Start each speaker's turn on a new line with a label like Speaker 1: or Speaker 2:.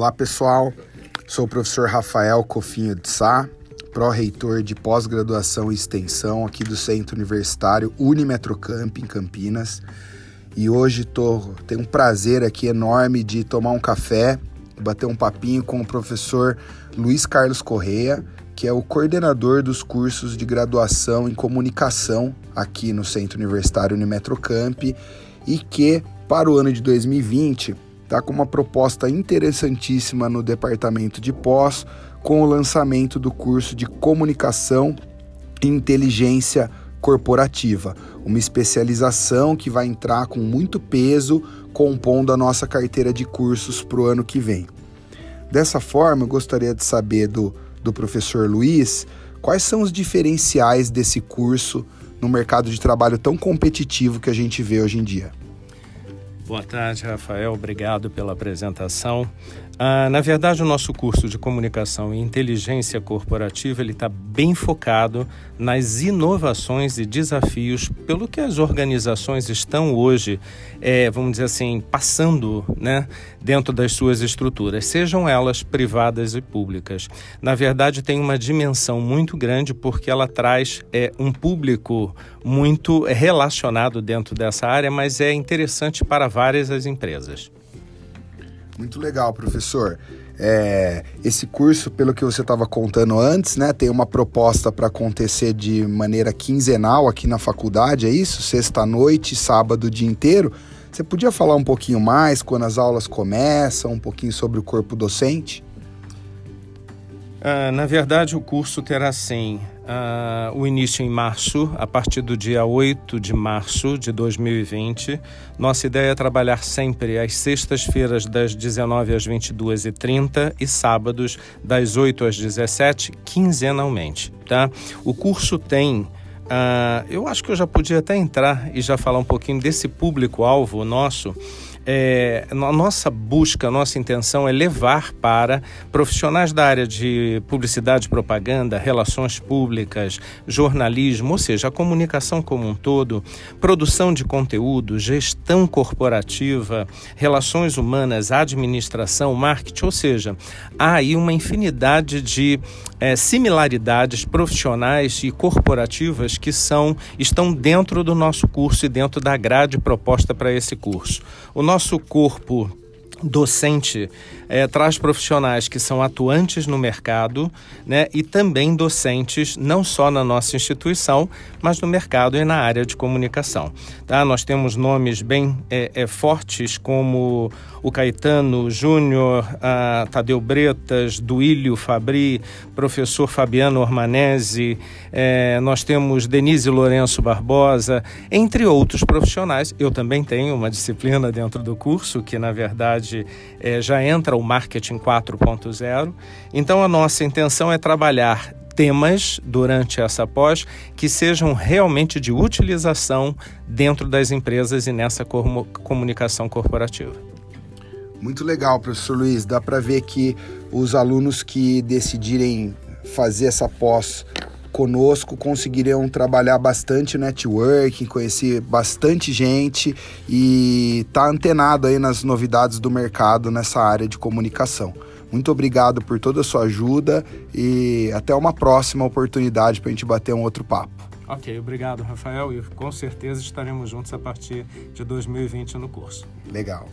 Speaker 1: Olá pessoal, sou o professor Rafael Cofinho de Sá, pró-reitor de pós-graduação e extensão aqui do Centro Universitário Unimetrocamp em Campinas. E hoje tô, tenho um prazer aqui enorme de tomar um café, bater um papinho com o professor Luiz Carlos Correia, que é o coordenador dos cursos de graduação em comunicação aqui no Centro Universitário Unimetrocamp e que para o ano de 2020 está com uma proposta interessantíssima no departamento de pós com o lançamento do curso de comunicação e inteligência corporativa, uma especialização que vai entrar com muito peso compondo a nossa carteira de cursos para o ano que vem. Dessa forma, eu gostaria de saber do, do professor Luiz quais são os diferenciais desse curso no mercado de trabalho tão competitivo que a gente vê hoje em dia.
Speaker 2: Boa tarde, Rafael. Obrigado pela apresentação. Ah, na verdade, o nosso curso de comunicação e inteligência corporativa ele está bem focado nas inovações e desafios pelo que as organizações estão hoje, é, vamos dizer assim, passando, né, dentro das suas estruturas, sejam elas privadas e públicas. Na verdade, tem uma dimensão muito grande porque ela traz é, um público muito relacionado dentro dessa área, mas é interessante para várias as empresas.
Speaker 1: Muito legal, professor. É, esse curso, pelo que você estava contando antes, né, tem uma proposta para acontecer de maneira quinzenal aqui na faculdade, é isso? Sexta-noite, sábado o dia inteiro. Você podia falar um pouquinho mais quando as aulas começam, um pouquinho sobre o corpo docente?
Speaker 2: Uh, na verdade, o curso terá sim uh, o início em março, a partir do dia 8 de março de 2020. Nossa ideia é trabalhar sempre às sextas-feiras, das 19 às 22h30 e sábados, das 8 às 17 quinzenalmente. Tá? O curso tem Uh, eu acho que eu já podia até entrar e já falar um pouquinho desse público-alvo nosso é, a nossa busca, a nossa intenção é levar para profissionais da área de publicidade, propaganda, relações públicas, jornalismo, ou seja, a comunicação como um todo, produção de conteúdo, gestão corporativa, relações humanas, administração, marketing, ou seja, há aí uma infinidade de é, similaridades profissionais e corporativas que são estão dentro do nosso curso e dentro da grade proposta para esse curso. O nosso corpo docente é, traz profissionais que são atuantes no mercado né, e também docentes, não só na nossa instituição, mas no mercado e na área de comunicação. Tá? Nós temos nomes bem é, é, fortes como o Caetano Júnior, Tadeu Bretas, Duílio Fabri, professor Fabiano Ormanese, é, nós temos Denise Lourenço Barbosa, entre outros profissionais. Eu também tenho uma disciplina dentro do curso que, na verdade, é, já entra o marketing 4.0. Então, a nossa intenção é trabalhar temas durante essa pós que sejam realmente de utilização dentro das empresas e nessa comunicação corporativa.
Speaker 1: Muito legal, professor Luiz. Dá para ver que os alunos que decidirem fazer essa pós conosco conseguiriam trabalhar bastante networking, conhecer bastante gente e estar tá antenado aí nas novidades do mercado nessa área de comunicação. Muito obrigado por toda a sua ajuda e até uma próxima oportunidade para a gente bater um outro papo.
Speaker 2: Ok, obrigado, Rafael, e com certeza estaremos juntos a partir de 2020 no curso.
Speaker 1: Legal.